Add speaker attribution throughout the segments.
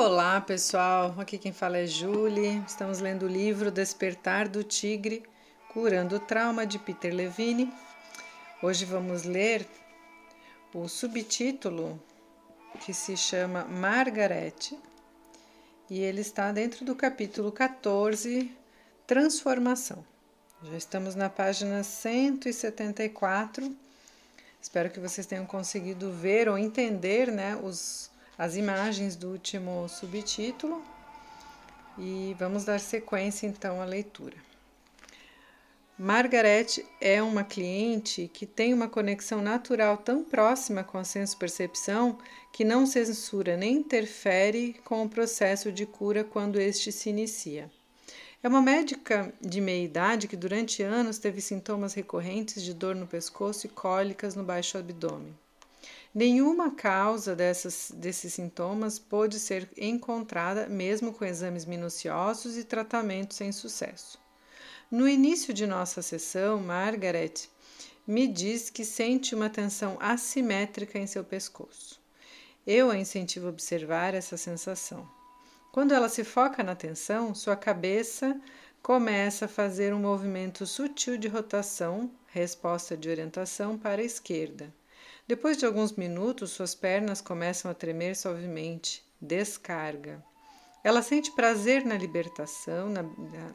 Speaker 1: Olá, pessoal. Aqui quem fala é Julie. Estamos lendo o livro Despertar do Tigre, Curando o Trauma de Peter Levine. Hoje vamos ler o subtítulo que se chama Margaret e ele está dentro do capítulo 14, Transformação. Já estamos na página 174. Espero que vocês tenham conseguido ver ou entender né, os as imagens do último subtítulo e vamos dar sequência então à leitura. Margaret é uma cliente que tem uma conexão natural tão próxima com a senso-percepção que não censura nem interfere com o processo de cura quando este se inicia. É uma médica de meia idade que durante anos teve sintomas recorrentes de dor no pescoço e cólicas no baixo abdômen. Nenhuma causa dessas, desses sintomas pôde ser encontrada, mesmo com exames minuciosos e tratamentos sem sucesso. No início de nossa sessão, Margaret me diz que sente uma tensão assimétrica em seu pescoço. Eu a incentivo a observar essa sensação. Quando ela se foca na tensão, sua cabeça começa a fazer um movimento sutil de rotação, resposta de orientação para a esquerda. Depois de alguns minutos, suas pernas começam a tremer suavemente. Descarga. Ela sente prazer na libertação, na,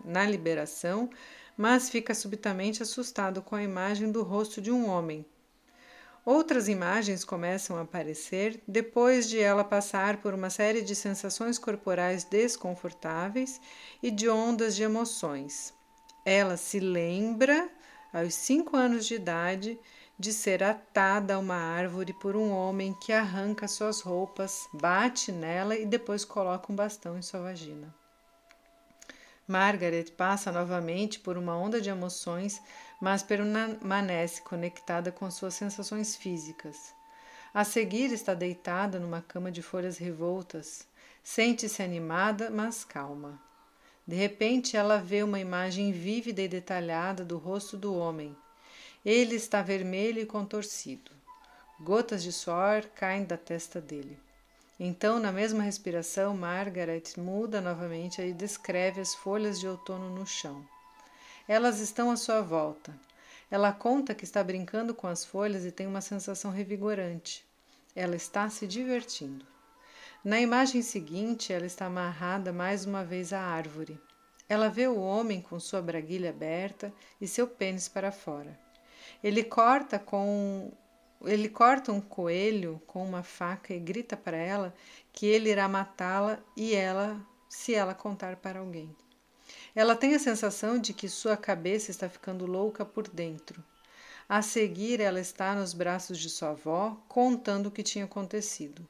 Speaker 1: na liberação, mas fica subitamente assustado com a imagem do rosto de um homem. Outras imagens começam a aparecer depois de ela passar por uma série de sensações corporais desconfortáveis e de ondas de emoções. Ela se lembra, aos cinco anos de idade, de ser atada a uma árvore por um homem que arranca suas roupas, bate nela e depois coloca um bastão em sua vagina. Margaret passa novamente por uma onda de emoções, mas permanece conectada com suas sensações físicas. A seguir, está deitada numa cama de folhas revoltas. Sente-se animada, mas calma. De repente, ela vê uma imagem vívida e detalhada do rosto do homem. Ele está vermelho e contorcido. Gotas de suor caem da testa dele. Então, na mesma respiração, Margaret muda novamente e descreve as folhas de outono no chão. Elas estão à sua volta. Ela conta que está brincando com as folhas e tem uma sensação revigorante. Ela está se divertindo. Na imagem seguinte, ela está amarrada mais uma vez à árvore. Ela vê o homem com sua braguilha aberta e seu pênis para fora. Ele corta com ele corta um coelho com uma faca e grita para ela que ele irá matá-la e ela se ela contar para alguém. Ela tem a sensação de que sua cabeça está ficando louca por dentro. A seguir, ela está nos braços de sua avó, contando o que tinha acontecido.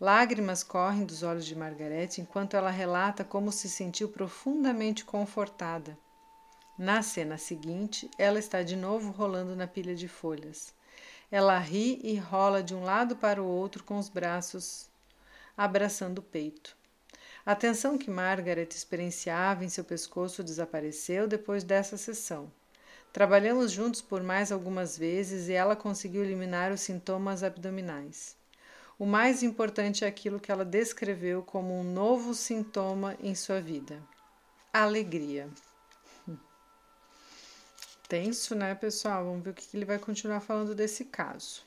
Speaker 1: Lágrimas correm dos olhos de Margarete enquanto ela relata como se sentiu profundamente confortada na cena seguinte, ela está de novo rolando na pilha de folhas. Ela ri e rola de um lado para o outro com os braços abraçando o peito. A tensão que Margaret experienciava em seu pescoço desapareceu depois dessa sessão. Trabalhamos juntos por mais algumas vezes e ela conseguiu eliminar os sintomas abdominais. O mais importante é aquilo que ela descreveu como um novo sintoma em sua vida: alegria tenso, né, pessoal? Vamos ver o que ele vai continuar falando desse caso.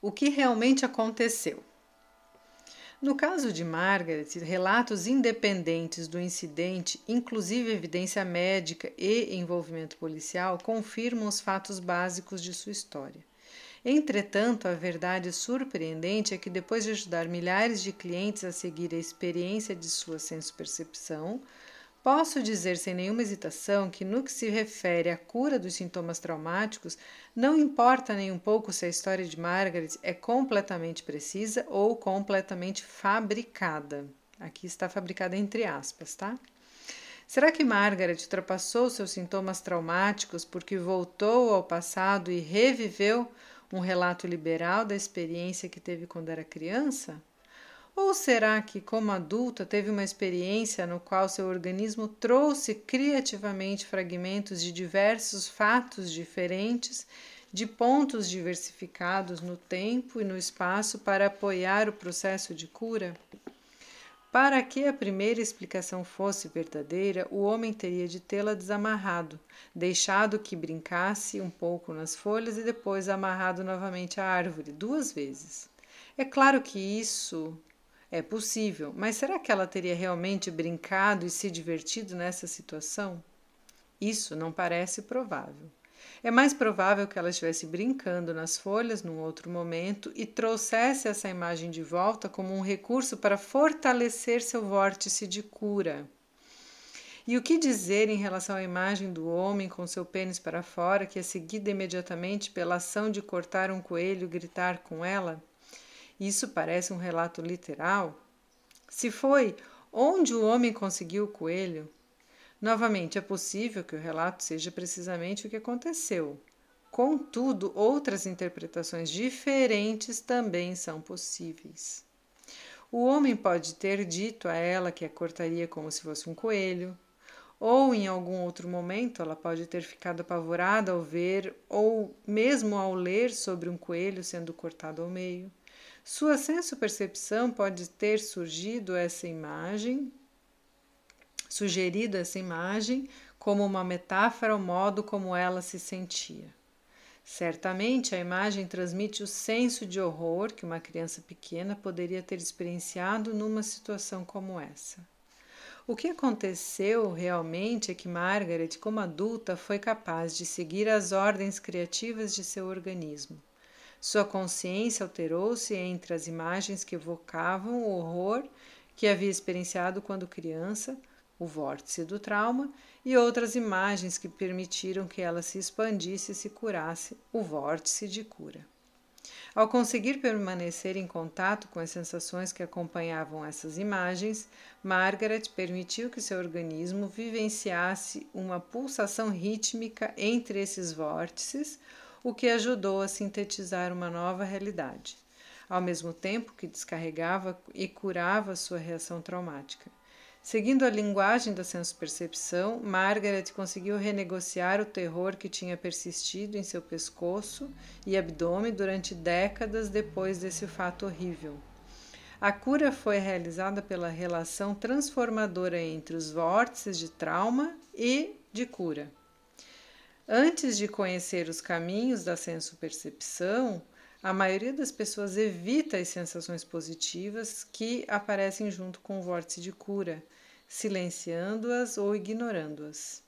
Speaker 1: O que realmente aconteceu? No caso de Margaret, relatos independentes do incidente, inclusive evidência médica e envolvimento policial, confirmam os fatos básicos de sua história. Entretanto, a verdade surpreendente é que, depois de ajudar milhares de clientes a seguir a experiência de sua senso-percepção, Posso dizer sem nenhuma hesitação que, no que se refere à cura dos sintomas traumáticos, não importa nem um pouco se a história de Margaret é completamente precisa ou completamente fabricada. Aqui está fabricada entre aspas, tá? Será que Margaret ultrapassou seus sintomas traumáticos porque voltou ao passado e reviveu um relato liberal da experiência que teve quando era criança? Ou será que, como adulta, teve uma experiência no qual seu organismo trouxe criativamente fragmentos de diversos fatos diferentes, de pontos diversificados no tempo e no espaço para apoiar o processo de cura? Para que a primeira explicação fosse verdadeira, o homem teria de tê-la desamarrado, deixado que brincasse um pouco nas folhas e depois amarrado novamente à árvore duas vezes. É claro que isso é possível, mas será que ela teria realmente brincado e se divertido nessa situação? Isso não parece provável. É mais provável que ela estivesse brincando nas folhas num outro momento e trouxesse essa imagem de volta como um recurso para fortalecer seu vórtice de cura. E o que dizer em relação à imagem do homem com seu pênis para fora, que é seguida imediatamente pela ação de cortar um coelho e gritar com ela? Isso parece um relato literal? Se foi, onde o homem conseguiu o coelho? Novamente, é possível que o relato seja precisamente o que aconteceu. Contudo, outras interpretações diferentes também são possíveis. O homem pode ter dito a ela que a cortaria como se fosse um coelho, ou em algum outro momento ela pode ter ficado apavorada ao ver ou mesmo ao ler sobre um coelho sendo cortado ao meio. Sua senso-percepção pode ter surgido essa imagem sugerido essa imagem como uma metáfora ao modo como ela se sentia. Certamente a imagem transmite o senso de horror que uma criança pequena poderia ter experienciado numa situação como essa. O que aconteceu realmente é que Margaret, como adulta, foi capaz de seguir as ordens criativas de seu organismo. Sua consciência alterou-se entre as imagens que evocavam o horror que havia experienciado quando criança, o vórtice do trauma, e outras imagens que permitiram que ela se expandisse e se curasse, o vórtice de cura. Ao conseguir permanecer em contato com as sensações que acompanhavam essas imagens, Margaret permitiu que seu organismo vivenciasse uma pulsação rítmica entre esses vórtices, o que ajudou a sintetizar uma nova realidade, ao mesmo tempo que descarregava e curava sua reação traumática. Seguindo a linguagem da senso-percepção, Margaret conseguiu renegociar o terror que tinha persistido em seu pescoço e abdômen durante décadas depois desse fato horrível. A cura foi realizada pela relação transformadora entre os vórtices de trauma e de cura. Antes de conhecer os caminhos da senso-percepção, a maioria das pessoas evita as sensações positivas que aparecem junto com o vórtice de cura, silenciando-as ou ignorando-as.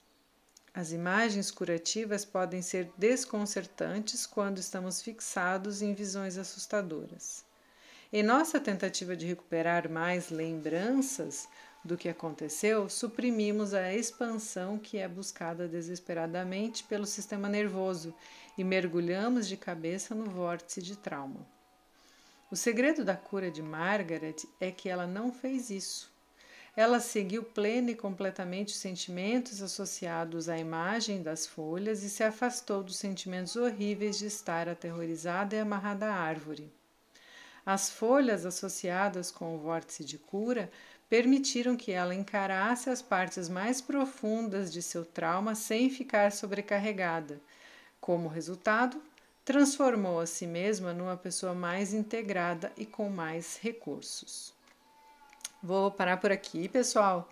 Speaker 1: As imagens curativas podem ser desconcertantes quando estamos fixados em visões assustadoras. Em nossa tentativa de recuperar mais lembranças do que aconteceu, suprimimos a expansão que é buscada desesperadamente pelo sistema nervoso e mergulhamos de cabeça no vórtice de trauma. O segredo da cura de Margaret é que ela não fez isso. Ela seguiu plena e completamente os sentimentos associados à imagem das folhas e se afastou dos sentimentos horríveis de estar aterrorizada e amarrada à árvore. As folhas associadas com o vórtice de cura permitiram que ela encarasse as partes mais profundas de seu trauma sem ficar sobrecarregada como resultado, transformou a si mesma numa pessoa mais integrada e com mais recursos. Vou parar por aqui, pessoal.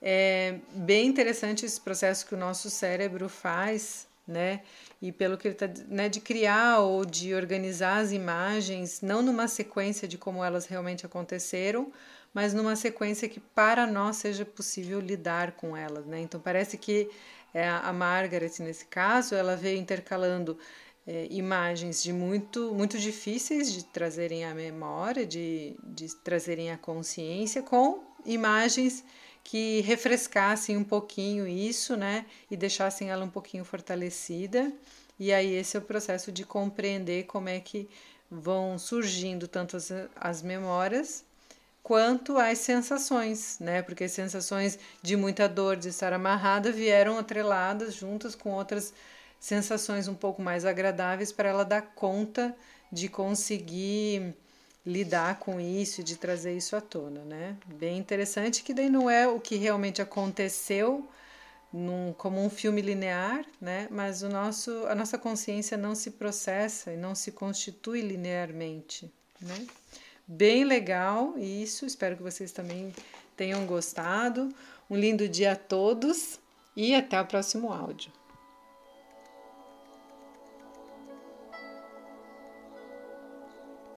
Speaker 1: É bem interessante esse processo que o nosso cérebro faz, né? E pelo que ele está, né, de criar ou de organizar as imagens, não numa sequência de como elas realmente aconteceram, mas numa sequência que para nós seja possível lidar com elas, né? Então parece que é, a Margaret, nesse caso, ela veio intercalando é, imagens de muito, muito difíceis de trazerem à memória, de, de trazerem à consciência, com imagens que refrescassem um pouquinho isso, né? E deixassem ela um pouquinho fortalecida. E aí, esse é o processo de compreender como é que vão surgindo tanto as, as memórias quanto às sensações, né? Porque as sensações de muita dor de estar amarrada vieram atreladas juntas com outras sensações um pouco mais agradáveis para ela dar conta de conseguir lidar com isso de trazer isso à tona, né? Bem interessante que daí não é o que realmente aconteceu num, como um filme linear, né? Mas o nosso, a nossa consciência não se processa e não se constitui linearmente, né? Bem legal isso. Espero que vocês também tenham gostado. Um lindo dia a todos e até o próximo áudio.